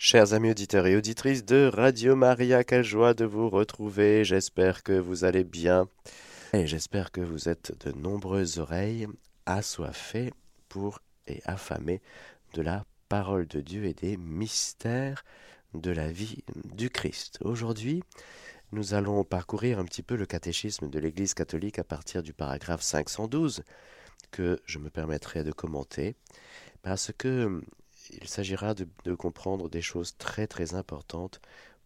Chers amis auditeurs et auditrices de Radio Maria, quelle joie de vous retrouver. J'espère que vous allez bien et j'espère que vous êtes de nombreuses oreilles assoiffées pour et affamées de la parole de Dieu et des mystères de la vie du Christ. Aujourd'hui, nous allons parcourir un petit peu le catéchisme de l'Église catholique à partir du paragraphe 512 que je me permettrai de commenter parce que il s'agira de, comprendre des choses très très importantes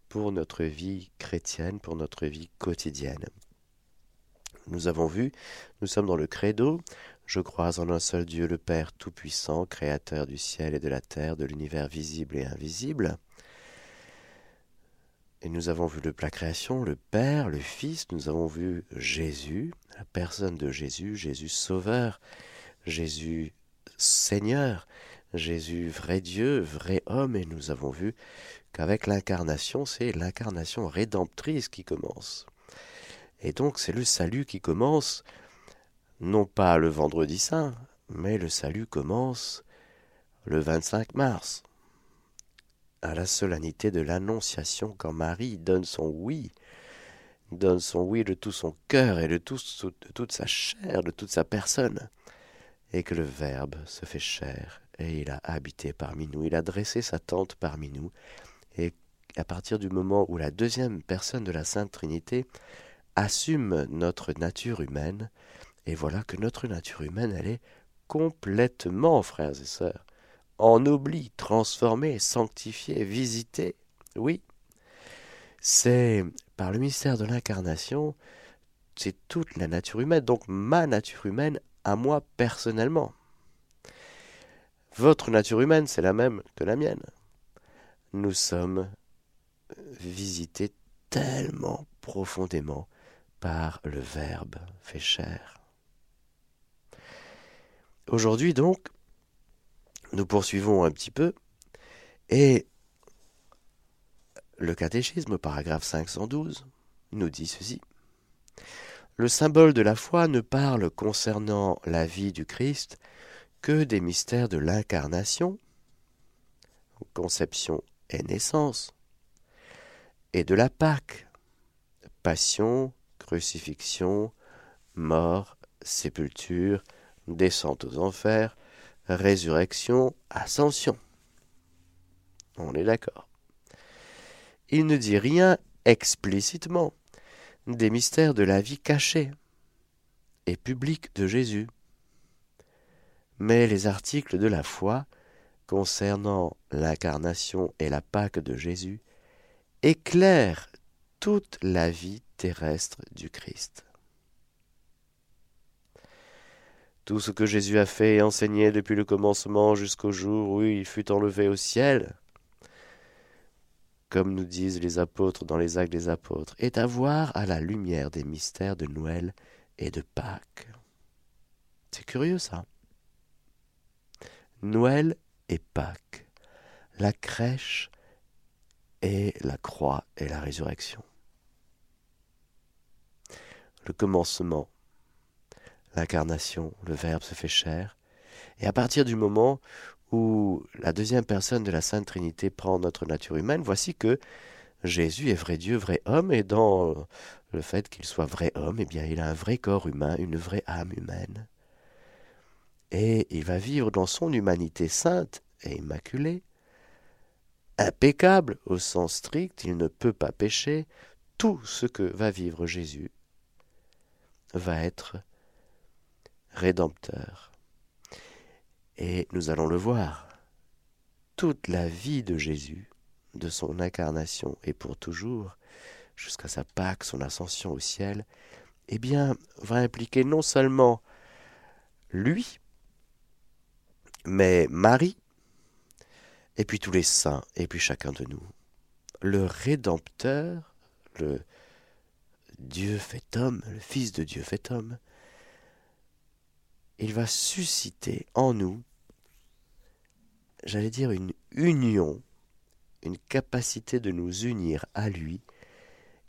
pour notre vie chrétienne, pour notre vie quotidienne. Nous avons vu, nous sommes dans le credo, je crois en un seul Dieu le Père Tout-Puissant, Créateur du ciel et de la terre, de l'univers visible et invisible. Et nous avons vu le, la création, le Père, le Fils, nous avons vu Jésus, la personne de Jésus, Jésus Sauveur, Jésus Seigneur, Jésus, vrai Dieu, vrai homme, et nous avons vu qu'avec l'incarnation, c'est l'incarnation rédemptrice qui commence. Et donc c'est le salut qui commence, non pas le vendredi saint, mais le salut commence le 25 mars, à la solennité de l'Annonciation, quand Marie donne son oui, donne son oui de tout son cœur et de, de toute sa chair, de toute sa personne, et que le Verbe se fait chair et il a habité parmi nous, il a dressé sa tente parmi nous, et à partir du moment où la deuxième personne de la Sainte Trinité assume notre nature humaine, et voilà que notre nature humaine, elle est complètement, frères et sœurs, ennoblie, transformée, sanctifiée, visitée. Oui, c'est par le mystère de l'incarnation, c'est toute la nature humaine, donc ma nature humaine à moi personnellement. Votre nature humaine, c'est la même que la mienne. Nous sommes visités tellement profondément par le Verbe fait chair. Aujourd'hui donc, nous poursuivons un petit peu et le catéchisme, paragraphe 512, nous dit ceci. Le symbole de la foi ne parle concernant la vie du Christ que des mystères de l'incarnation, conception et naissance, et de la Pâque, passion, crucifixion, mort, sépulture, descente aux enfers, résurrection, ascension. On est d'accord. Il ne dit rien explicitement des mystères de la vie cachée et publique de Jésus mais les articles de la foi concernant l'incarnation et la Pâque de Jésus éclairent toute la vie terrestre du Christ. Tout ce que Jésus a fait et enseigné depuis le commencement jusqu'au jour où il fut enlevé au ciel, comme nous disent les apôtres dans les actes des apôtres, est à voir à la lumière des mystères de Noël et de Pâques. C'est curieux ça. Noël et Pâques, la crèche et la croix et la résurrection. Le commencement, l'incarnation, le Verbe se fait chair, et à partir du moment où la deuxième personne de la Sainte Trinité prend notre nature humaine, voici que Jésus est vrai Dieu, vrai homme, et dans le fait qu'il soit vrai homme, eh bien, il a un vrai corps humain, une vraie âme humaine et il va vivre dans son humanité sainte et immaculée, impeccable au sens strict, il ne peut pas pécher, tout ce que va vivre Jésus va être rédempteur. Et nous allons le voir, toute la vie de Jésus, de son incarnation et pour toujours, jusqu'à sa Pâque, son ascension au ciel, eh bien, va impliquer non seulement lui, mais Marie, et puis tous les saints, et puis chacun de nous. Le Rédempteur, le Dieu fait homme, le Fils de Dieu fait homme, il va susciter en nous, j'allais dire, une union, une capacité de nous unir à lui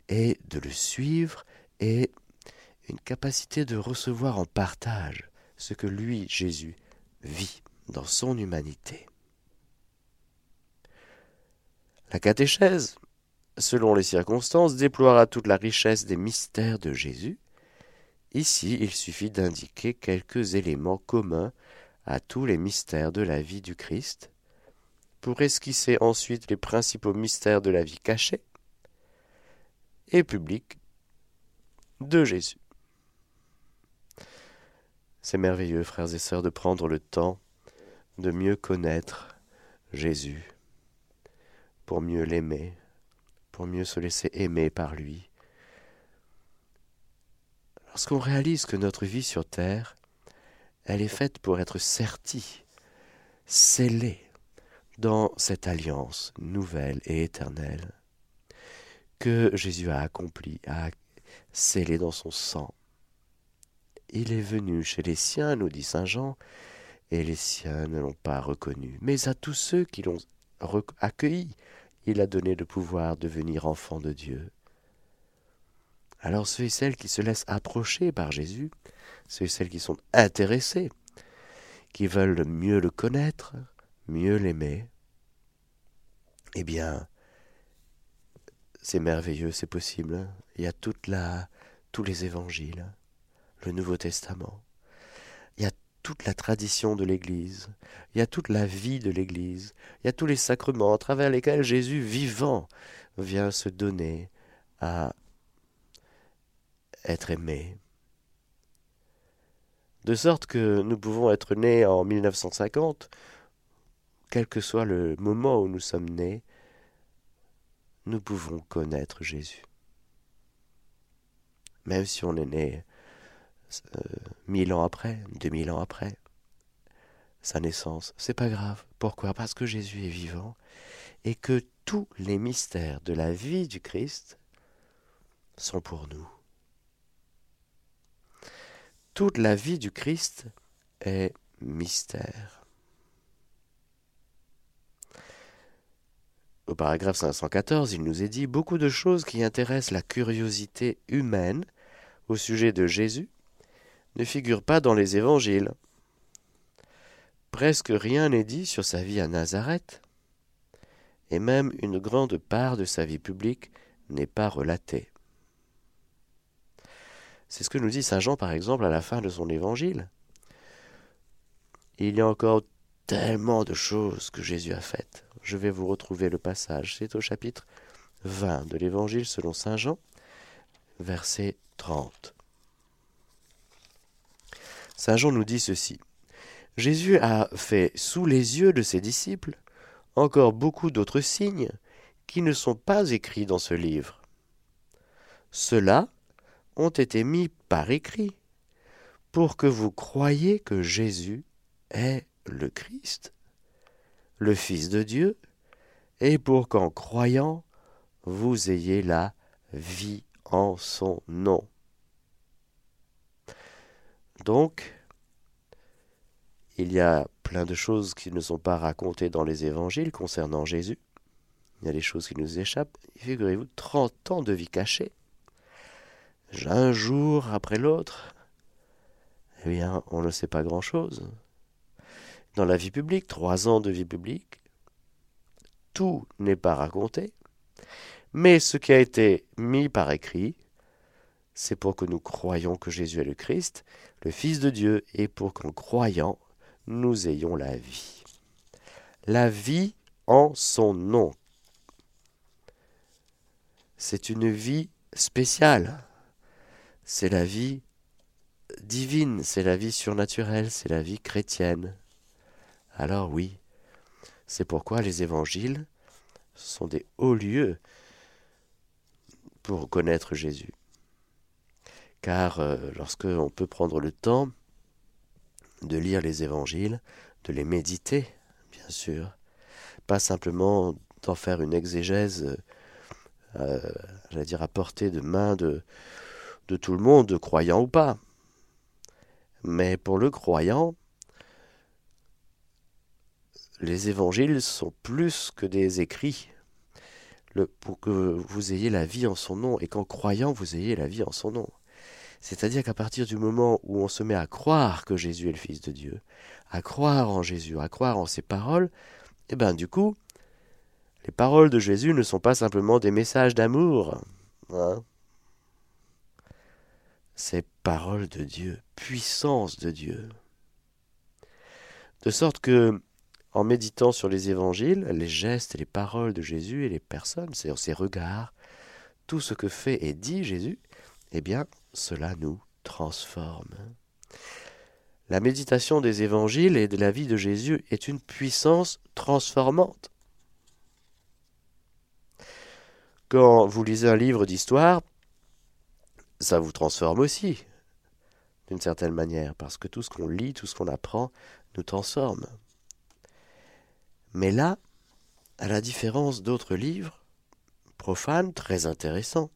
et de le suivre et une capacité de recevoir en partage ce que lui, Jésus, vit dans son humanité. La catéchèse, selon les circonstances, déploiera toute la richesse des mystères de Jésus. Ici, il suffit d'indiquer quelques éléments communs à tous les mystères de la vie du Christ, pour esquisser ensuite les principaux mystères de la vie cachée et publique de Jésus. C'est merveilleux, frères et sœurs, de prendre le temps de mieux connaître Jésus, pour mieux l'aimer, pour mieux se laisser aimer par lui. Lorsqu'on réalise que notre vie sur terre, elle est faite pour être sertie, scellée dans cette alliance nouvelle et éternelle que Jésus a accomplie, a scellée dans son sang, il est venu chez les siens, nous dit Saint Jean, et les siens ne l'ont pas reconnu. Mais à tous ceux qui l'ont accueilli, il a donné le pouvoir de devenir enfants de Dieu. Alors ceux et celles qui se laissent approcher par Jésus, ceux et celles qui sont intéressés, qui veulent mieux le connaître, mieux l'aimer, eh bien, c'est merveilleux, c'est possible. Il y a tous les évangiles le Nouveau Testament. Toute la tradition de l'Église, il y a toute la vie de l'Église, il y a tous les sacrements à travers lesquels Jésus vivant vient se donner à être aimé. De sorte que nous pouvons être nés en 1950, quel que soit le moment où nous sommes nés, nous pouvons connaître Jésus. Même si on est né mille ans après, deux mille ans après, sa naissance. C'est pas grave. Pourquoi? Parce que Jésus est vivant et que tous les mystères de la vie du Christ sont pour nous. Toute la vie du Christ est mystère. Au paragraphe 514, il nous est dit beaucoup de choses qui intéressent la curiosité humaine au sujet de Jésus ne figure pas dans les évangiles. Presque rien n'est dit sur sa vie à Nazareth, et même une grande part de sa vie publique n'est pas relatée. C'est ce que nous dit Saint Jean par exemple à la fin de son évangile. Il y a encore tellement de choses que Jésus a faites. Je vais vous retrouver le passage. C'est au chapitre 20 de l'évangile selon Saint Jean, verset 30. Saint Jean nous dit ceci. Jésus a fait sous les yeux de ses disciples encore beaucoup d'autres signes qui ne sont pas écrits dans ce livre. Ceux-là ont été mis par écrit pour que vous croyiez que Jésus est le Christ, le Fils de Dieu, et pour qu'en croyant, vous ayez la vie en son nom. Donc, il y a plein de choses qui ne sont pas racontées dans les évangiles concernant Jésus. Il y a des choses qui nous échappent. Figurez-vous, 30 ans de vie cachée. Un jour après l'autre. Eh bien, on ne sait pas grand-chose. Dans la vie publique, trois ans de vie publique, tout n'est pas raconté. Mais ce qui a été mis par écrit, c'est pour que nous croyions que Jésus est le Christ, le Fils de Dieu, et pour qu'en croyant, nous ayons la vie. La vie en son nom. C'est une vie spéciale. C'est la vie divine, c'est la vie surnaturelle, c'est la vie chrétienne. Alors oui, c'est pourquoi les évangiles sont des hauts lieux pour connaître Jésus car euh, lorsque on peut prendre le temps de lire les évangiles, de les méditer, bien sûr, pas simplement d'en faire une exégèse, euh, j'allais dire à portée de main de, tout le monde, croyant ou pas. Mais pour le croyant, les évangiles sont plus que des écrits pour que vous ayez la vie en son nom et qu'en croyant vous ayez la vie en son nom. C'est-à-dire qu'à partir du moment où on se met à croire que Jésus est le Fils de Dieu, à croire en Jésus, à croire en ses paroles, eh bien du coup, Les paroles de Jésus ne sont pas simplement des messages d'amour. Hein. C'est parole de Dieu, puissance de Dieu. De sorte que, en méditant sur les évangiles, les gestes et les paroles de Jésus et les personnes, c'est-à-dire ses regards, tout ce que fait et dit Jésus, eh bien, cela nous transforme. La méditation des évangiles et de la vie de Jésus est une puissance transformante. Quand vous lisez un livre d'histoire, ça vous transforme aussi, d'une certaine manière, parce que tout ce qu'on lit, tout ce qu'on apprend, nous transforme. Mais là, à la différence d'autres livres, profanes, très intéressants,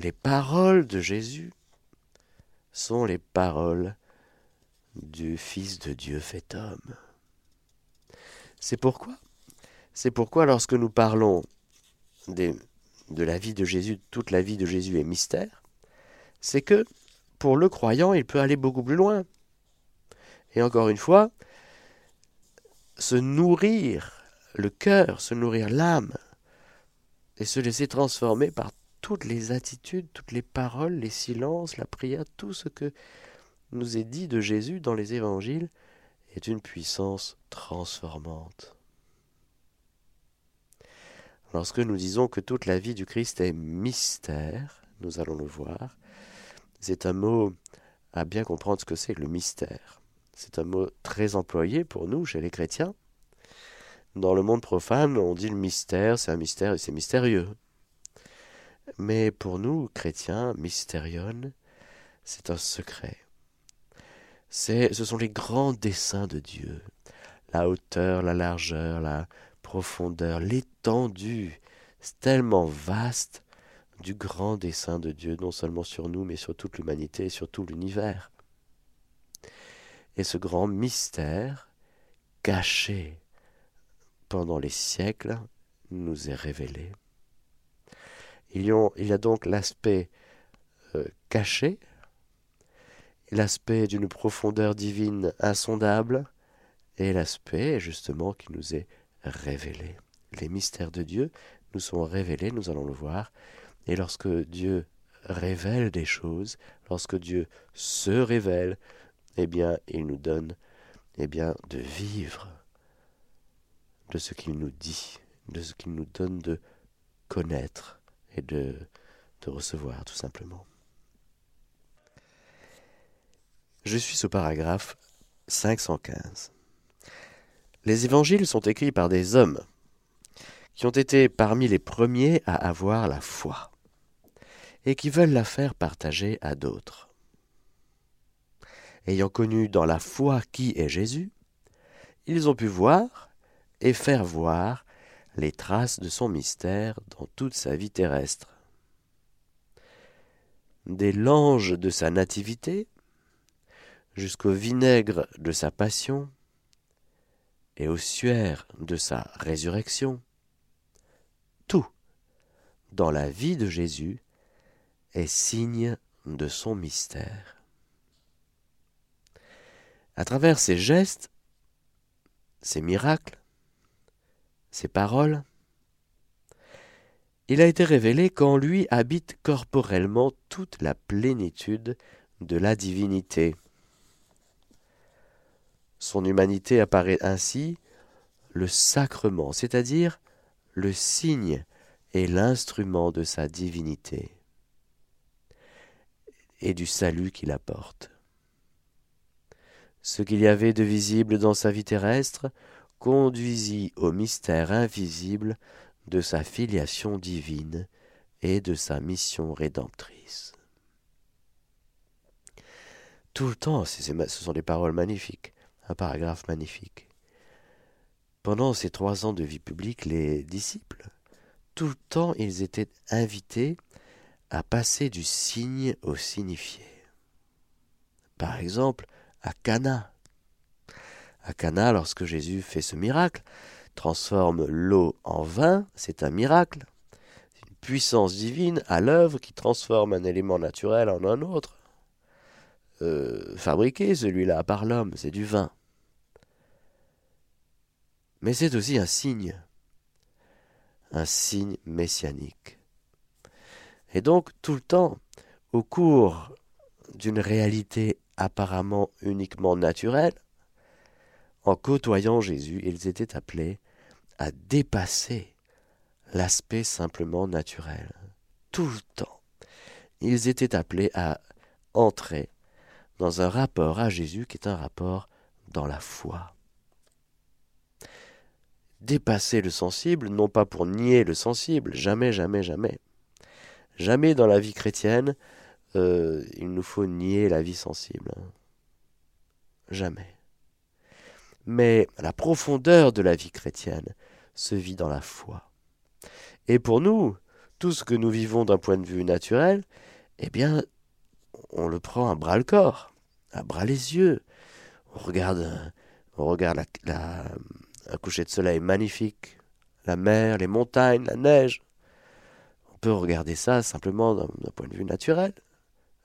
les paroles de Jésus sont les paroles du Fils de Dieu fait homme. C'est pourquoi C'est pourquoi lorsque nous parlons de la vie de Jésus, toute la vie de Jésus est mystère, c'est que pour le croyant, il peut aller beaucoup plus loin. Et encore une fois, se nourrir le cœur, se nourrir l'âme, et se laisser transformer par toutes les attitudes, toutes les paroles, les silences, la prière, tout ce que nous est dit de Jésus dans les évangiles est une puissance transformante. Lorsque nous disons que toute la vie du Christ est mystère, nous allons le voir, c'est un mot à bien comprendre ce que c'est le mystère. C'est un mot très employé pour nous chez les chrétiens. Dans le monde profane, on dit le mystère, c'est un mystère et c'est mystérieux. Mais pour nous, chrétiens, mystérion, c'est un secret. Ce sont les grands desseins de Dieu. La hauteur, la largeur, la profondeur, l'étendue. Tellement vaste du grand dessein de Dieu, non seulement sur nous, mais sur toute l'humanité et sur tout l'univers. Et ce grand mystère, caché pendant les siècles, nous est révélé. Il y a, donc l'aspect euh, caché, l'aspect d'une profondeur divine insondable, et l'aspect justement qui nous est révélé. Les mystères de Dieu nous sont révélés, nous allons le voir, et lorsque Dieu révèle des choses, lorsque Dieu se révèle, eh bien, il nous donne eh bien, de vivre de ce qu'il nous dit, de ce qu'il nous donne de connaître et de, de recevoir tout simplement. Je suis au paragraphe 515. Les évangiles sont écrits par des hommes qui ont été parmi les premiers à avoir la foi et qui veulent la faire partager à d'autres. Ayant connu dans la foi qui est Jésus, ils ont pu voir et faire voir les traces de son mystère dans toute sa vie terrestre. Dès l'ange de sa nativité jusqu'au vinaigre de sa passion et au suaire de sa résurrection, tout dans la vie de Jésus est signe de son mystère. À travers ses gestes, ses miracles, ses paroles, il a été révélé qu'en lui habite corporellement toute la plénitude de la divinité. Son humanité apparaît ainsi le sacrement, c'est-à-dire le signe et l'instrument de sa divinité et du salut qu'il apporte. Ce qu'il y avait de visible dans sa vie terrestre conduisit au mystère invisible de sa filiation divine et de sa mission rédemptrice. Tout le temps, ce sont des paroles magnifiques, un paragraphe magnifique. Pendant ces trois ans de vie publique, les disciples, tout le temps, ils étaient invités à passer du signe au signifié. Par exemple, à Cana, à Cana, lorsque Jésus fait ce miracle, transforme l'eau en vin, c'est un miracle. Une puissance divine à l'œuvre qui transforme un élément naturel en un autre. Euh, fabriqué celui-là par l'homme, c'est du vin. mais c'est aussi un signe, un signe messianique. Et donc tout le temps, au cours d'une réalité apparemment uniquement naturelle, en côtoyant Jésus, ils étaient appelés à dépasser l'aspect simplement naturel. Tout le temps, ils étaient appelés à entrer dans un rapport à Jésus qui est un rapport dans la foi. Dépasser le sensible, non pas pour nier le sensible, jamais, jamais, jamais. Jamais dans la vie chrétienne, euh, il nous faut nier la vie sensible. Jamais. Mais la profondeur de la vie chrétienne se vit dans la foi. Et pour nous, tout ce que nous vivons d'un point de vue naturel, eh bien, on le prend à bras le corps, à bras les yeux. On regarde, on un coucher de soleil magnifique, la mer, les montagnes, la neige. On peut regarder ça simplement d'un point de vue naturel.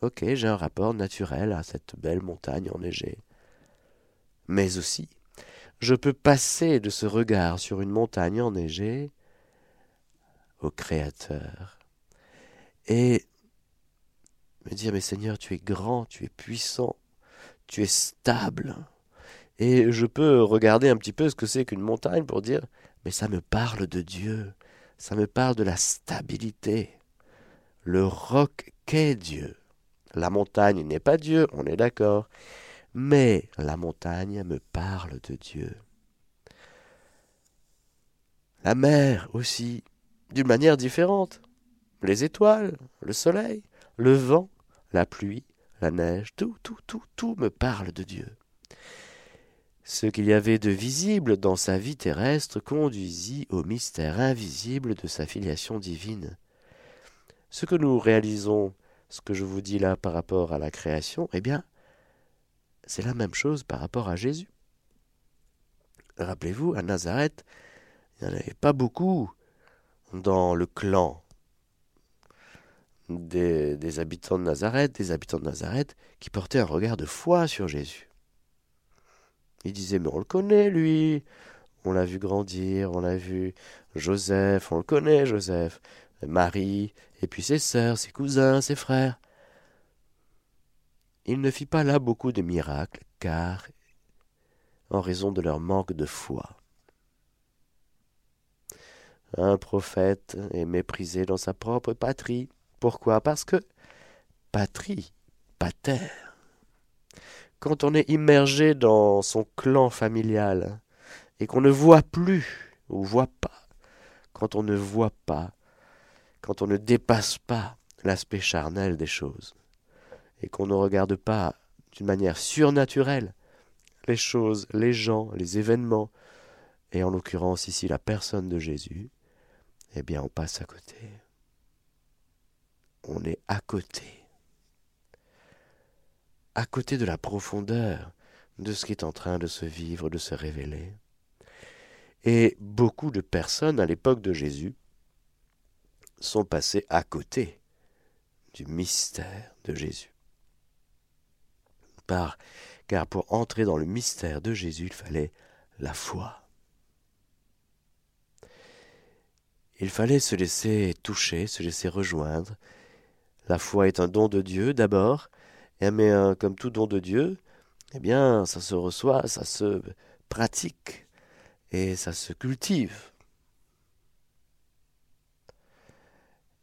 Ok, j'ai un rapport naturel à cette belle montagne enneigée. Mais aussi, je peux passer de ce regard sur une montagne enneigée au Créateur et me dire, mais Seigneur, tu es grand, tu es puissant, tu es stable. Et je peux regarder un petit peu ce que c'est qu'une montagne pour dire, mais ça me parle de Dieu, ça me parle de la stabilité, le roc qu'est Dieu. La montagne n'est pas Dieu, on est d'accord, mais la montagne me parle de Dieu. La mer aussi, d'une manière différente. Les étoiles, le soleil, le vent, la pluie, la neige, tout, tout, tout, tout me parle de Dieu. Ce qu'il y avait de visible dans sa vie terrestre conduisit au mystère invisible de sa filiation divine. Ce que nous réalisons ce que je vous dis là par rapport à la création, eh bien, c'est la même chose par rapport à Jésus. Rappelez-vous, à Nazareth, il n'y en avait pas beaucoup dans le clan des, habitants de Nazareth, des habitants de Nazareth qui portaient un regard de foi sur Jésus. Ils disaient, mais on le connaît, lui, on l'a vu grandir, on l'a vu Joseph, on le connaît, Joseph. Marie, et puis ses sœurs, ses cousins, ses frères. Il ne fit pas là beaucoup de miracles, car en raison de leur manque de foi. Un prophète est méprisé dans sa propre patrie. Pourquoi? Parce que patrie, pater. Quand on est immergé dans son clan familial et qu'on ne voit plus ou voit pas, quand on ne voit pas quand on ne dépasse pas l'aspect charnel des choses, et qu'on ne regarde pas d'une manière surnaturelle les choses, les gens, les événements, et en l'occurrence ici la personne de Jésus, eh bien on passe à côté. On est à côté. À côté de la profondeur de ce qui est en train de se vivre, de se révéler. Et beaucoup de personnes à l'époque de Jésus sont passés à côté du mystère de Jésus. Car pour entrer dans le mystère de Jésus, il fallait la foi. Il fallait se laisser toucher, se laisser rejoindre. La foi est un don de Dieu d'abord, mais comme tout don de Dieu, eh bien, ça se reçoit, ça se pratique et ça se cultive.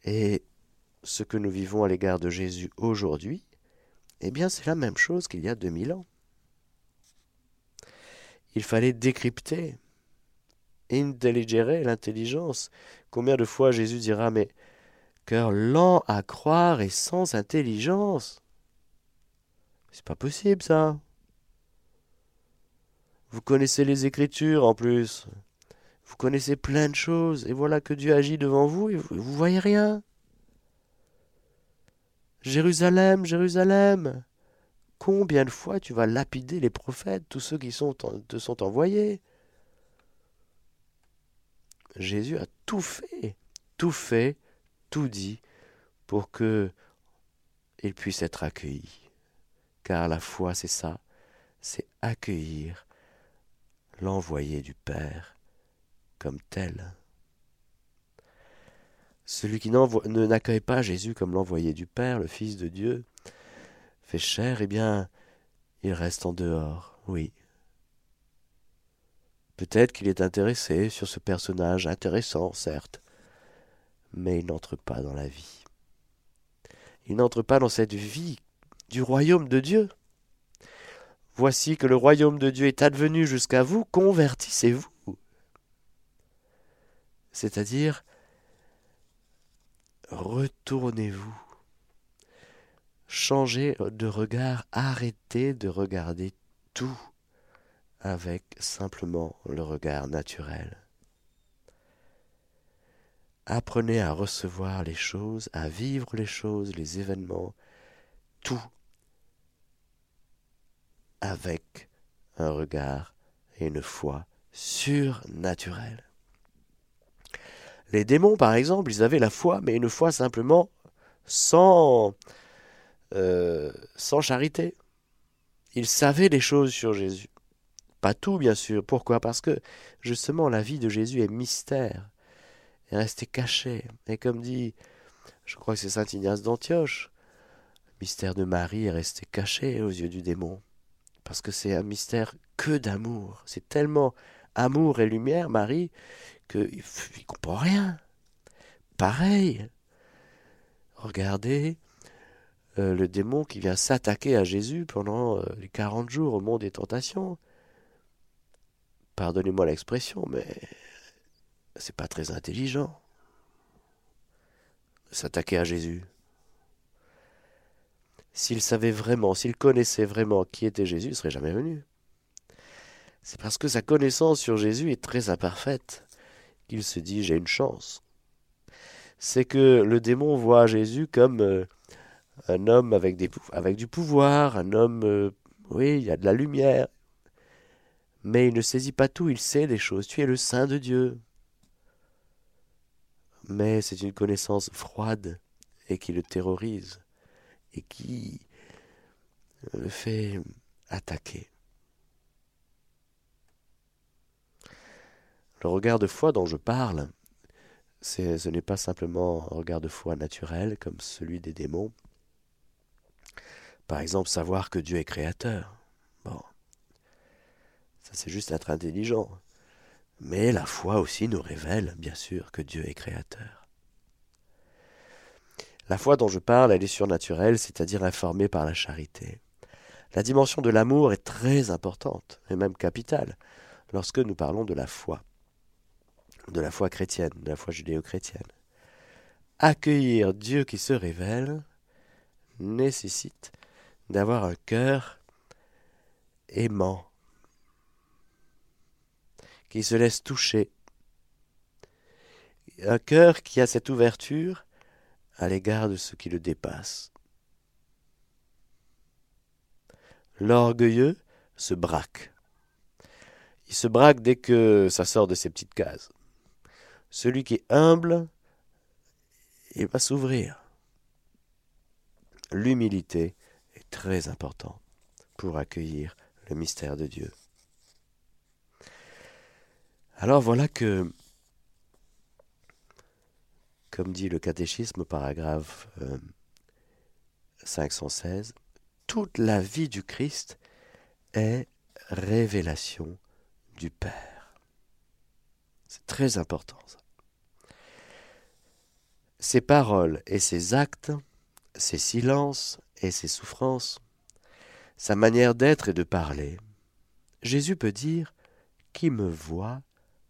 Et ce que nous vivons à l'égard de Jésus aujourd'hui, eh bien c'est la même chose qu'il y a 2000 ans. Il fallait décrypter, intelligere l'intelligence. Combien de fois Jésus dira mais cœur lent à croire et sans intelligence C'est pas possible ça. Vous connaissez les Écritures en plus. Vous connaissez plein de choses, et voilà que Dieu agit devant vous, et vous, ne voyez rien. Jérusalem, Jérusalem, combien de fois tu vas lapider les prophètes, tous ceux qui te sont envoyés? Jésus a tout fait, tout fait, tout dit pour que il puisse être accueilli. Car la foi, c'est ça, c'est accueillir l'envoyé du Père comme tel. Celui qui ne n'accueille pas Jésus comme l'envoyé du Père, le Fils de Dieu, fait chair, eh bien, il reste en dehors, oui. Peut-être qu'il est intéressé sur ce personnage, intéressant, certes, mais il n'entre pas dans la vie. Il n'entre pas dans cette vie du royaume de Dieu. Voici que le royaume de Dieu est advenu jusqu'à vous, convertissez-vous. C'est-à-dire, retournez-vous. Changez de regard, arrêtez de regarder tout avec simplement le regard naturel. Apprenez à recevoir les choses, à vivre les choses, les événements, tout avec un regard et une foi surnaturels. Les démons, par exemple, ils avaient la foi, mais une foi simplement sans, euh, sans charité. Ils savaient des choses sur Jésus. Pas tout, bien sûr. Pourquoi? Parce que, justement, la vie de Jésus est mystère, est restée cachée. Et comme dit, je crois que c'est saint Ignace d'Antioche, le mystère de Marie est resté caché aux yeux du démon parce que c'est un mystère que d'amour. C'est tellement amour et lumière, Marie, qu'il ne comprend rien. Pareil. Regardez euh, le démon qui vient s'attaquer à Jésus pendant euh, les quarante jours au monde des tentations. Pardonnez-moi l'expression, mais c'est pas très intelligent s'attaquer à Jésus. S'il savait vraiment, s'il connaissait vraiment qui était Jésus, il ne serait jamais venu. C'est parce que sa connaissance sur Jésus est très imparfaite qu'il se dit j'ai une chance. C'est que le démon voit Jésus comme euh, un homme avec, du pouvoir, un homme, euh, oui, il y a de la lumière. Mais il ne saisit pas tout, il sait des choses. Tu es le Saint de Dieu. Mais c'est une connaissance froide et qui le terrorise et qui le fait attaquer. Le regard de foi dont je parle, ce n'est pas simplement un regard de foi naturel comme celui des démons. Par exemple, savoir que Dieu est créateur. Bon, ça c'est juste être intelligent. Mais la foi aussi nous révèle, bien sûr, que Dieu est créateur. La foi dont je parle, elle est surnaturelle, c'est-à-dire informée par la charité. La dimension de l'amour est très importante, et même capitale, lorsque nous parlons de la foi, de la foi chrétienne, de la foi judéo-chrétienne. Accueillir Dieu qui se révèle nécessite d'avoir un cœur aimant, qui se laisse toucher, un cœur qui a cette ouverture à l'égard de ce qui le dépasse. L'orgueilleux se braque. Il se braque dès que ça sort de ses petites cases. Celui qui est humble, il va s'ouvrir. L'humilité est très importante pour accueillir le mystère de Dieu. Alors voilà que comme dit le catéchisme, paragraphe 516, euh, toute la vie du Christ est révélation du Père. C'est très important ça. Ses paroles et ses actes, ses silences et ses souffrances, sa manière d'être et de parler, Jésus peut dire Qui me voit,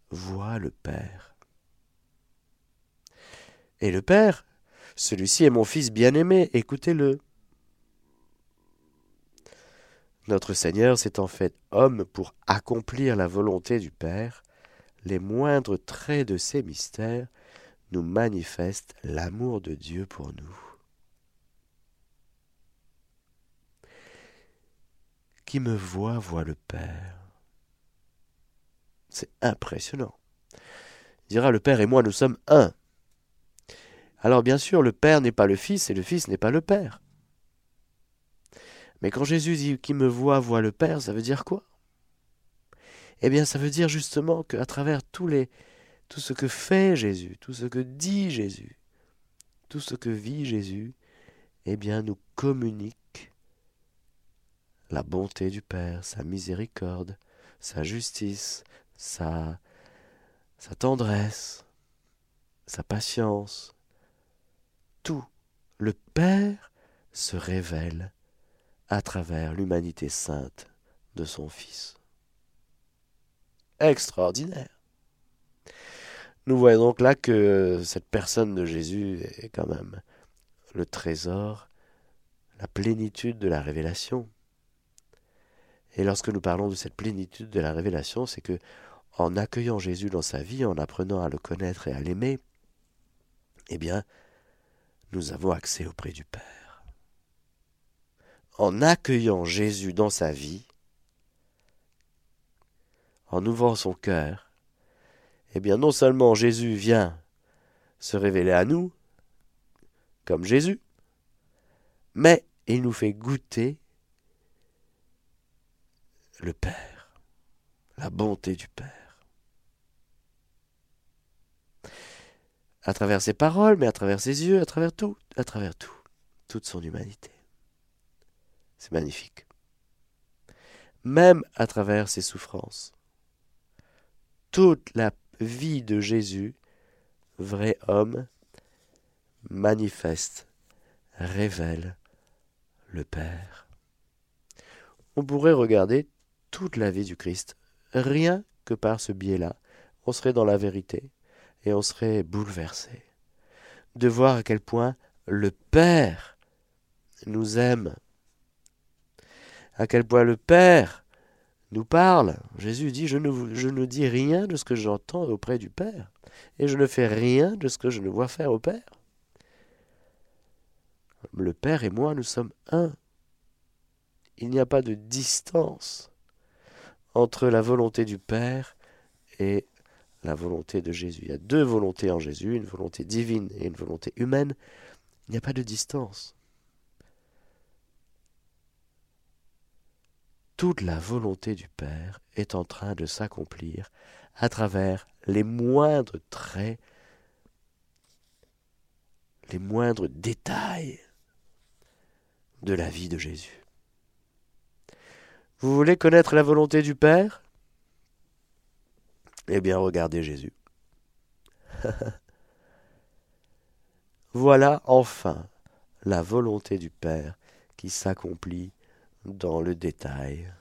voit le Père. Et le Père, celui-ci est mon Fils bien-aimé, écoutez-le. Notre Seigneur s'est en fait homme pour accomplir la volonté du Père. Les moindres traits de ces mystères nous manifestent l'amour de Dieu pour nous. Qui me voit, voit le Père. C'est impressionnant. Il dira le Père et moi, nous sommes un. Alors bien sûr, le Père n'est pas le Fils et le Fils n'est pas le Père. Mais quand Jésus dit qui me voit voit le Père, ça veut dire quoi? Eh bien, ça veut dire justement qu'à travers tous les, tout ce que fait Jésus, tout ce que dit Jésus, tout ce que vit Jésus, eh bien nous communique la bonté du Père, sa miséricorde, sa justice, sa, sa tendresse, sa patience. Tout le Père se révèle à travers l'humanité sainte de son Fils. Extraordinaire. Nous voyons donc là que cette personne de Jésus est quand même le trésor, la plénitude de la révélation. Et lorsque nous parlons de cette plénitude de la révélation, c'est que en accueillant Jésus dans sa vie, en apprenant à le connaître et à l'aimer, eh bien, nous avons accès auprès du Père. En accueillant Jésus dans sa vie, en ouvrant son cœur, eh bien non seulement Jésus vient se révéler à nous, comme Jésus, mais il nous fait goûter le Père, la bonté du Père. À travers ses paroles, mais à travers ses yeux, à travers tout, à travers tout, toute son humanité. C'est magnifique. Même à travers ses souffrances. Toute la vie de Jésus, vrai homme, manifeste, révèle le Père. On pourrait regarder toute la vie du Christ, rien que par ce biais-là, on serait dans la vérité et on serait bouleversé de voir à quel point le Père nous aime, à quel point le Père nous parle. Jésus dit, je ne, je ne dis rien de ce que j'entends auprès du Père, et je ne fais rien de ce que je ne vois faire au Père. Le Père et moi, nous sommes un. Il n'y a pas de distance entre la volonté du Père et la volonté de Jésus. Il y a deux volontés en Jésus, une volonté divine et une volonté humaine. Il n'y a pas de distance. Toute la volonté du Père est en train de s'accomplir à travers les moindres traits, les moindres détails de la vie de Jésus. Vous voulez connaître la volonté du Père? Eh bien, regardez Jésus. voilà enfin la volonté du Père qui s'accomplit dans le détail.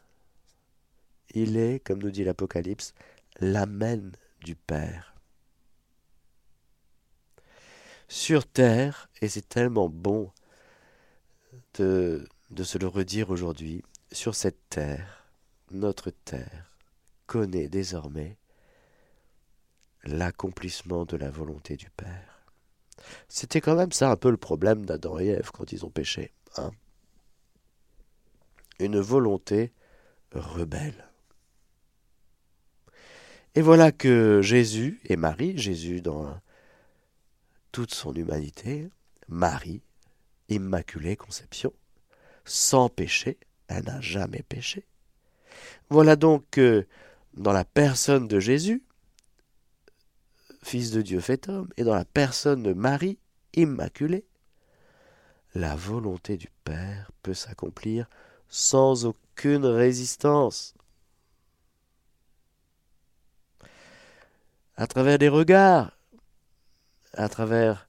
Il est, comme nous dit l'Apocalypse, l'amen du Père. Sur terre, et c'est tellement bon de, se le redire aujourd'hui, sur cette terre, notre terre, connaît désormais l'accomplissement de la volonté du Père. C'était quand même ça un peu le problème d'Adam et Ève quand ils ont péché. Hein Une volonté rebelle. Et voilà que Jésus et Marie, Jésus dans toute son humanité, Marie, Immaculée Conception, sans péché, elle n'a jamais péché. Voilà donc que dans la personne de Jésus, Fils de Dieu fait homme, et dans la personne de Marie, Immaculée, la volonté du Père peut s'accomplir sans aucune résistance. À travers des regards, à travers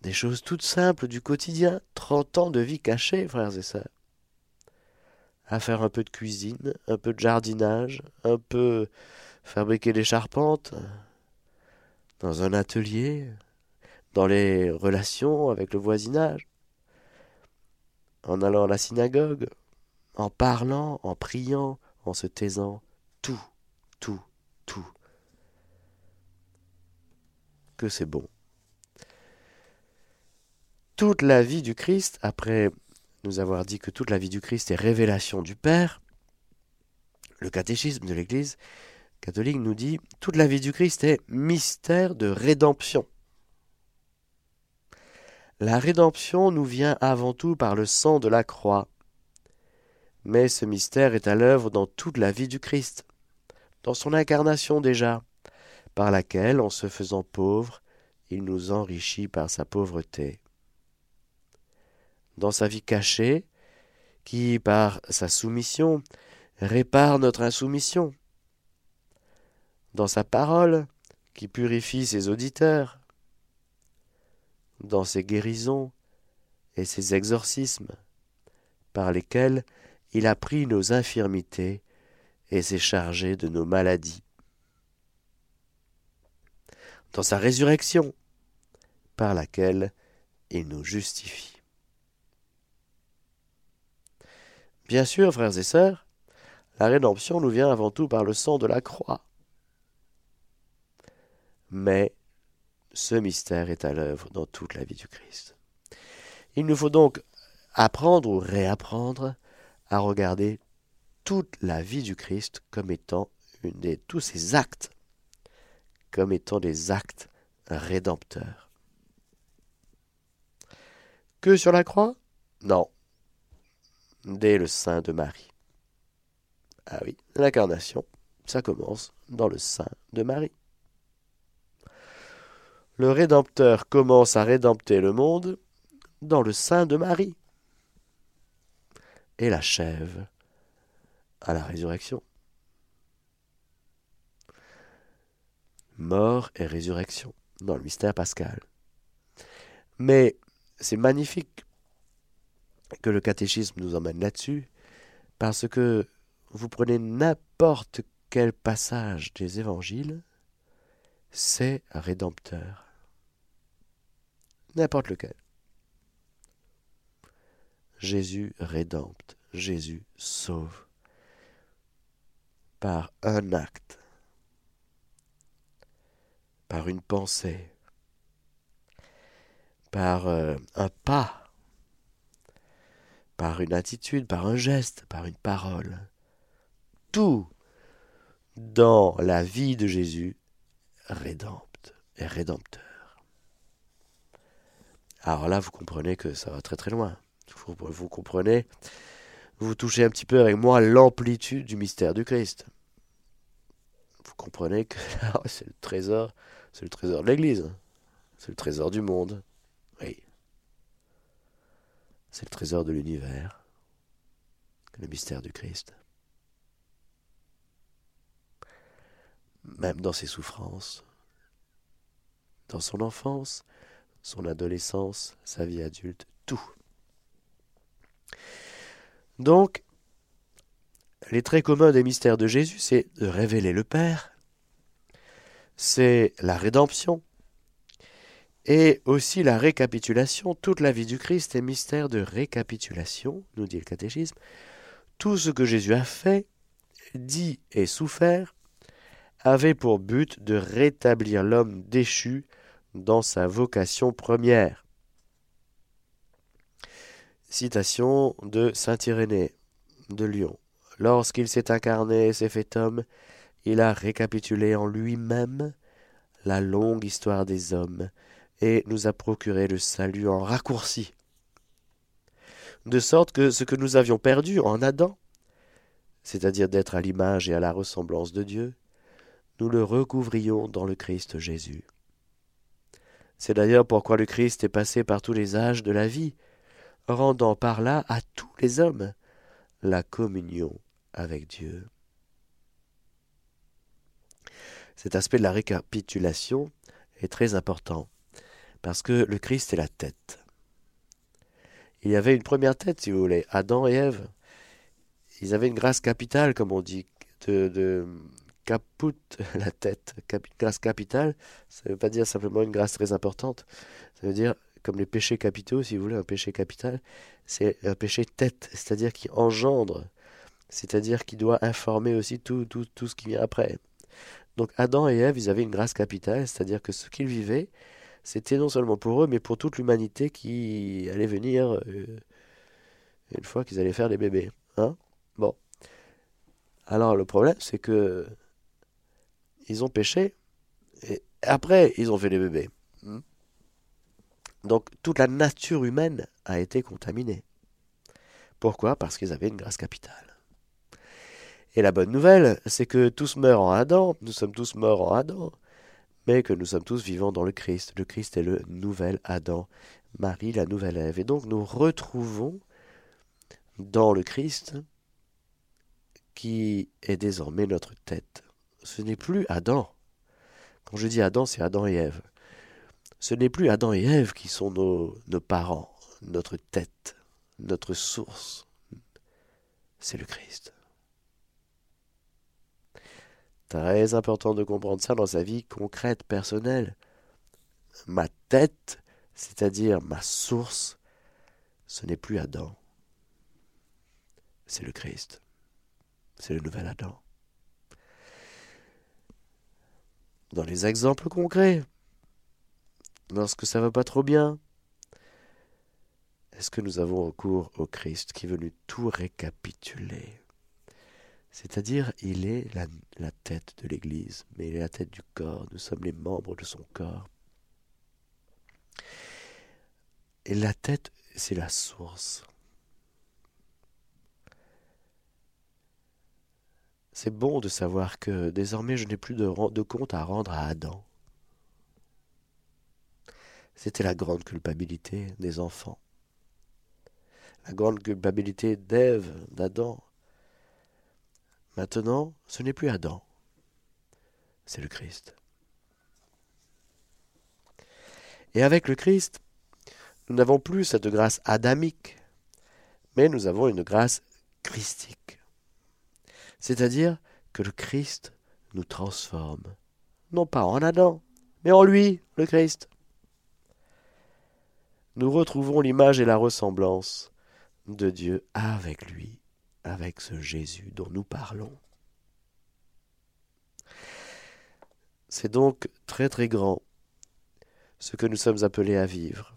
des choses toutes simples du quotidien, trente ans de vie cachée, frères et sœurs. À faire un peu de cuisine, un peu de jardinage, un peu fabriquer des charpentes, dans un atelier, dans les relations avec le voisinage, en allant à la synagogue, en parlant, en priant, en se taisant, tout, tout, tout. Que c'est bon toute la vie du Christ, après nous avoir dit que toute la vie du Christ est révélation du Père, le catéchisme de l'Église catholique nous dit toute la vie du Christ est mystère de rédemption. La rédemption nous vient avant tout par le sang de la croix. Mais ce mystère est à l'œuvre dans toute la vie du Christ, dans son incarnation déjà, par laquelle, en se faisant pauvre, il nous enrichit par sa pauvreté. Dans sa vie cachée, qui, par sa soumission, répare notre insoumission. Dans sa parole, qui purifie ses auditeurs. Dans ses guérisons et ses exorcismes, par lesquels il a pris nos infirmités et s'est chargé de nos maladies. Dans sa résurrection, par laquelle il nous justifie. Bien sûr, frères et sœurs, la rédemption nous vient avant tout par le sang de la croix. Mais ce mystère est à l'œuvre dans toute la vie du Christ. Il nous faut donc apprendre ou réapprendre à regarder toute la vie du Christ comme étant une des, tous ses actes, comme étant des actes rédempteurs. Que sur la croix? Non. Dès le sein de Marie. Ah oui, l'incarnation, ça commence dans le sein de Marie. Le Rédempteur commence à rédempter le monde dans le sein de Marie et l'achève à la résurrection. Mort et résurrection dans le mystère pascal. Mais c'est magnifique que le catéchisme nous emmène là-dessus, parce que vous prenez n'importe quel passage des évangiles, c'est rédempteur. N'importe lequel. Jésus rédempte, Jésus sauve par un acte, par une pensée, par euh, un pas, par une attitude, par un geste, par une parole. Tout dans la vie de Jésus rédempte et rédempteur. Alors là, vous comprenez que ça va très très loin. Vous, comprenez Vous touchez un petit peu avec moi l'amplitude du mystère du Christ. Vous comprenez que c'est le trésor, c'est le trésor de l'Église. C'est le trésor du monde. Oui. C'est le trésor de l'univers. Le mystère du Christ. Même dans ses souffrances, dans son enfance, son adolescence, sa vie adulte, tout. Donc, les traits communs des mystères de Jésus, c'est de révéler le Père, c'est la rédemption, et aussi la récapitulation. Toute la vie du Christ est mystère de récapitulation, nous dit le catéchisme. Tout ce que Jésus a fait, dit et souffert avait pour but de rétablir l'homme déchu dans sa vocation première. Citation de Saint Irénée de Lyon. Lorsqu'il s'est incarné et s'est fait homme, il a récapitulé en lui-même la longue histoire des hommes et nous a procuré le salut en raccourci. De sorte que ce que nous avions perdu en Adam, c'est-à-dire d'être à l'image et à la ressemblance de Dieu, nous le recouvrions dans le Christ Jésus. C'est d'ailleurs pourquoi le Christ est passé par tous les âges de la vie, rendant par là à tous les hommes la communion avec Dieu. Cet aspect de la récapitulation est très important, parce que le Christ est la tête. Il y avait une première tête, si vous voulez, Adam et Ève. Ils avaient une grâce capitale, comme on dit, de, caput la tête. grâce capitale, ça ne veut pas dire simplement une grâce très importante. Ça veut dire, comme les péchés capitaux, si vous voulez, un péché capital, c'est un péché tête, c'est-à-dire qui engendre, c'est-à-dire qui doit informer aussi tout, tout, tout ce qui vient après. Donc Adam et Ève, ils avaient une grâce capitale, c'est-à-dire que ce qu'ils vivaient, c'était non seulement pour eux, mais pour toute l'humanité qui allait venir euh, une fois qu'ils allaient faire des bébés. Hein bon. Alors le problème, c'est que ils ont péché, et après, ils ont fait des bébés. Hmm. Donc, toute la nature humaine a été contaminée. Pourquoi? Parce qu'ils avaient une grâce capitale. Et la bonne nouvelle, c'est que tous meurent en Adam, nous sommes tous morts en Adam, mais que nous sommes tous vivants dans le Christ. Le Christ est le nouvel Adam, Marie la nouvelle Ève. Et donc nous retrouvons dans le Christ qui est désormais notre tête. Ce n'est plus Adam. Quand je dis Adam, c'est Adam et Ève. Ce n'est plus Adam et Ève qui sont nos, nos parents, notre tête, notre source. C'est le Christ. Très important de comprendre ça dans sa vie concrète, personnelle. Ma tête, c'est-à-dire ma source, ce n'est plus Adam. C'est le Christ. C'est le nouvel Adam. Dans les exemples concrets, lorsque ça va pas trop bien, est-ce que nous avons recours au Christ qui est venu tout récapituler? C'est-à-dire, il est la tête de l'Église, mais il est la tête du corps, nous sommes les membres de son corps. Et la tête, c'est la source. C'est bon de savoir que désormais je n'ai plus de, compte à rendre à Adam. C'était la grande culpabilité des enfants. La grande culpabilité d'Ève, d'Adam. Maintenant, ce n'est plus Adam, c'est le Christ. Et avec le Christ, nous n'avons plus cette grâce adamique, mais nous avons une grâce christique. C'est-à-dire que le Christ nous transforme, non pas en Adam, mais en lui, le Christ. Nous retrouvons l'image et la ressemblance de Dieu avec lui, avec ce Jésus dont nous parlons. C'est donc très très grand ce que nous sommes appelés à vivre.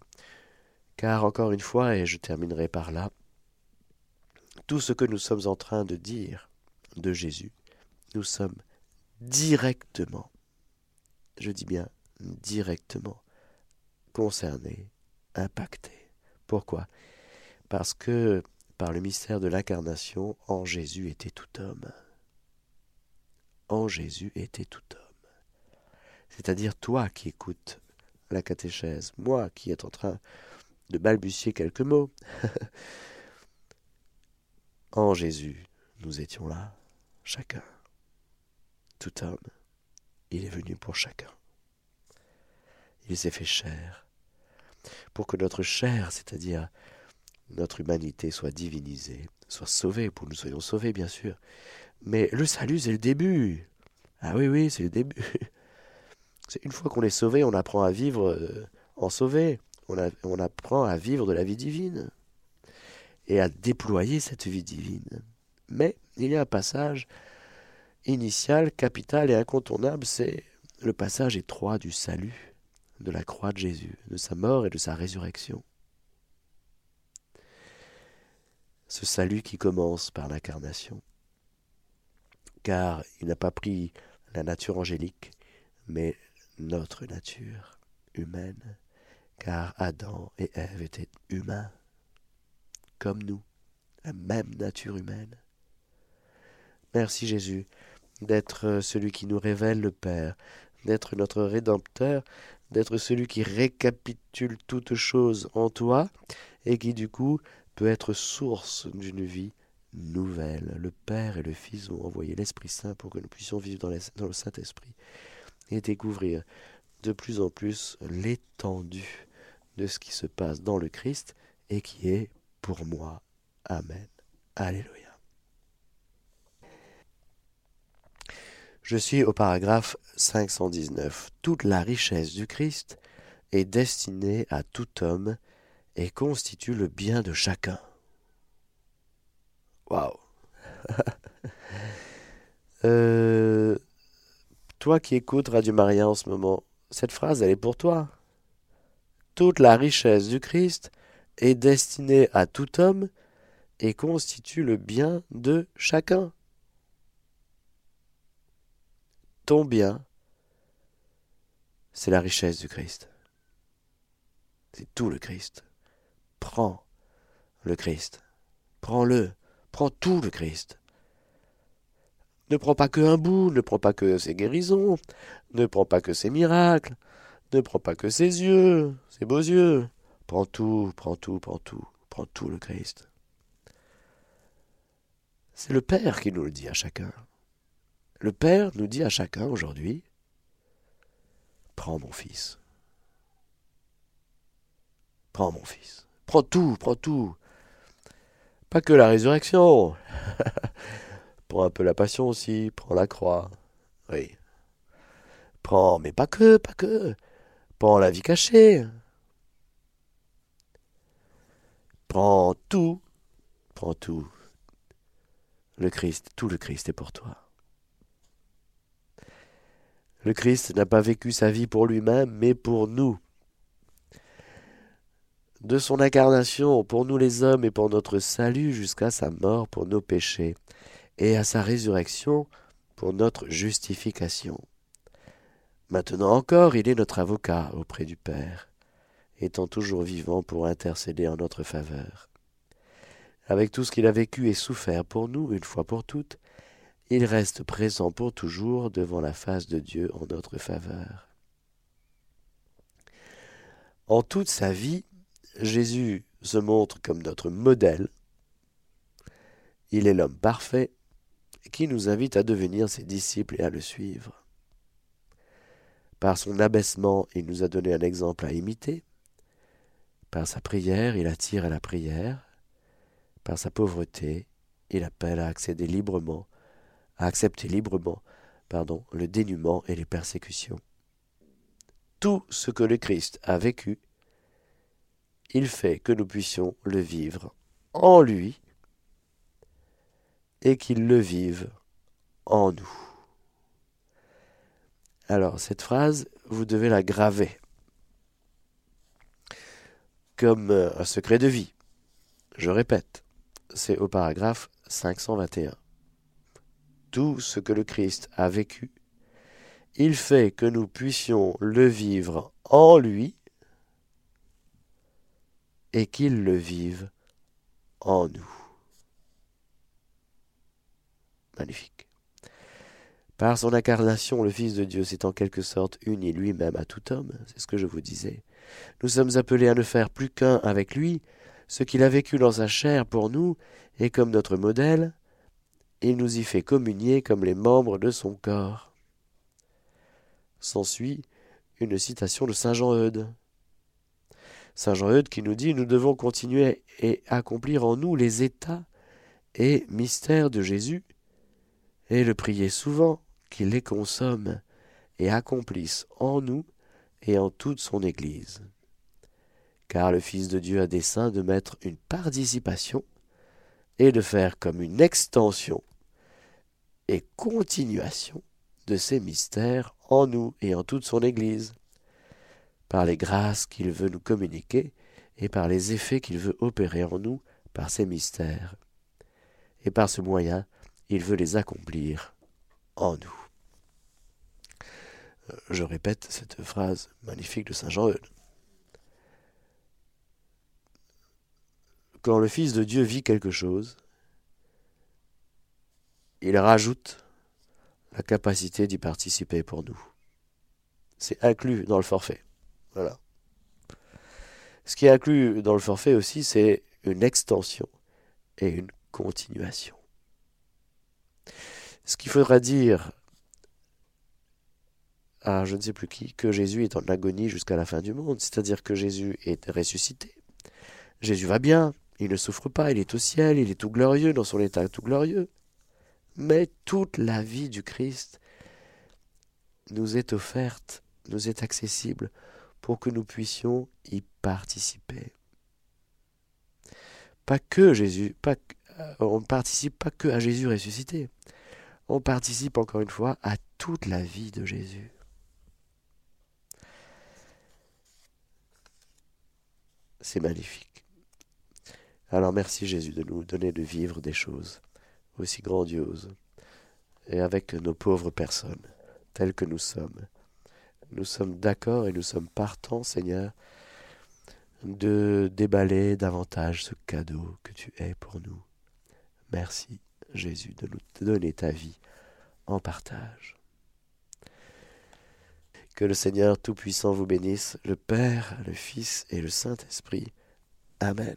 Car encore une fois, et je terminerai par là, tout ce que nous sommes en train de dire de Jésus, nous sommes directement, je dis bien directement, concernés, impactés. Pourquoi? Parce que par le mystère de l'incarnation, en Jésus était tout homme. En Jésus était tout homme. C'est-à-dire toi qui écoutes la catéchèse, moi qui est en train de balbutier quelques mots. en Jésus, nous étions là chacun. Tout homme, il est venu pour chacun. Il s'est fait chair, pour que notre chair, c'est-à-dire notre humanité, soit divinisée, soit sauvée, pour que nous soyons sauvés, bien sûr. Mais le salut, c'est le début. Ah oui, oui, c'est le début. C'est une fois qu'on est sauvé, on apprend à vivre euh, en sauvé. On, on apprend à vivre de la vie divine et à déployer cette vie divine. Mais il y a un passage initial, capital et incontournable, c'est le passage étroit du salut, de la croix de Jésus, de sa mort et de sa résurrection. Ce salut qui commence par l'incarnation. Car il n'a pas pris la nature angélique, mais notre nature humaine, car Adam et Ève étaient humains, comme nous, la même nature humaine. Merci Jésus d'être celui qui nous révèle le Père, d'être notre Rédempteur, d'être celui qui récapitule toutes choses en toi et qui du coup peut être source d'une vie nouvelle. Le Père et le Fils ont envoyé l'Esprit Saint pour que nous puissions vivre dans, dans le Saint-Esprit et découvrir de plus en plus l'étendue de ce qui se passe dans le Christ et qui est pour moi. Amen. Alléluia. Je suis au paragraphe 519. Toute la richesse du Christ est destinée à tout homme et constitue le bien de chacun. Waouh euh, Toi qui écoutes Radio Maria en ce moment, cette phrase, elle est pour toi. Toute la richesse du Christ est destinée à tout homme et constitue le bien de chacun. Ton bien, c'est la richesse du Christ. C'est tout le Christ. Prends le Christ. Prends-le. Prends tout le Christ. Ne prends pas que un bout, ne prends pas que ses guérisons, ne prends pas que ses miracles, ne prends pas que ses yeux, ses beaux yeux. Prends tout, prends tout, prends tout, prends tout le Christ. C'est le Père qui nous le dit à chacun. Le Père nous dit à chacun aujourd'hui, prends mon fils. Prends mon fils. Prends tout, prends tout. Pas que la résurrection. prends un peu la passion aussi, prends la croix. Oui. Prends, mais pas que, pas que. Prends la vie cachée. Prends tout, prends tout. Le Christ, tout le Christ est pour toi. Le Christ n'a pas vécu sa vie pour lui-même, mais pour nous. De son incarnation pour nous les hommes et pour notre salut jusqu'à sa mort pour nos péchés, et à sa résurrection pour notre justification. Maintenant encore, il est notre avocat auprès du Père, étant toujours vivant pour intercéder en notre faveur. Avec tout ce qu'il a vécu et souffert pour nous une fois pour toutes, il reste présent pour toujours devant la face de Dieu en notre faveur. En toute sa vie, Jésus se montre comme notre modèle. Il est l'homme parfait qui nous invite à devenir ses disciples et à le suivre. Par son abaissement, il nous a donné un exemple à imiter. Par sa prière, il attire à la prière. Par sa pauvreté, il appelle à accéder librement accepter librement pardon, le dénuement et les persécutions. Tout ce que le Christ a vécu, il fait que nous puissions le vivre en lui et qu'il le vive en nous. Alors, cette phrase, vous devez la graver comme euh, un secret de vie. Je répète, c'est au paragraphe 521 tout ce que le Christ a vécu, il fait que nous puissions le vivre en lui et qu'il le vive en nous. Magnifique. Par son incarnation, le Fils de Dieu s'est en quelque sorte uni lui-même à tout homme, c'est ce que je vous disais. Nous sommes appelés à ne faire plus qu'un avec lui, ce qu'il a vécu dans sa chair pour nous, et comme notre modèle, il nous y fait communier comme les membres de son corps. S'ensuit une citation de Saint Jean-Eudes. Saint Jean-Eudes qui nous dit Nous devons continuer et accomplir en nous les états et mystères de Jésus, et le prier souvent qu'il les consomme et accomplisse en nous et en toute son Église. Car le Fils de Dieu a dessein de mettre une participation et de faire comme une extension et continuation de ces mystères en nous et en toute son Église, par les grâces qu'il veut nous communiquer et par les effets qu'il veut opérer en nous par ces mystères. Et par ce moyen, il veut les accomplir en nous. Euh, je répète cette phrase magnifique de Saint Jean-Eudes. Quand le Fils de Dieu vit quelque chose, il rajoute la capacité d'y participer pour nous. C'est inclus dans le forfait. Voilà. Ce qui est inclus dans le forfait aussi, c'est une extension et une continuation. Ce qu'il faudra dire à je ne sais plus qui, que Jésus est en agonie jusqu'à la fin du monde, c'est-à-dire que Jésus est ressuscité. Jésus va bien, il ne souffre pas, il est au ciel, il est tout glorieux dans son état tout glorieux mais toute la vie du Christ nous est offerte, nous est accessible pour que nous puissions y participer. Pas que Jésus, euh, on ne participe pas que à Jésus ressuscité. On participe encore une fois à toute la vie de Jésus. C'est magnifique. Alors merci Jésus de nous donner de vivre des choses aussi grandiose, et avec nos pauvres personnes, telles que nous sommes. Nous sommes d'accord et nous sommes partants, Seigneur, de déballer davantage ce cadeau que tu es pour nous. Merci, Jésus, de nous donner ta vie en partage. Que le Seigneur Tout-Puissant vous bénisse, le Père, le Fils et le Saint-Esprit. Amen.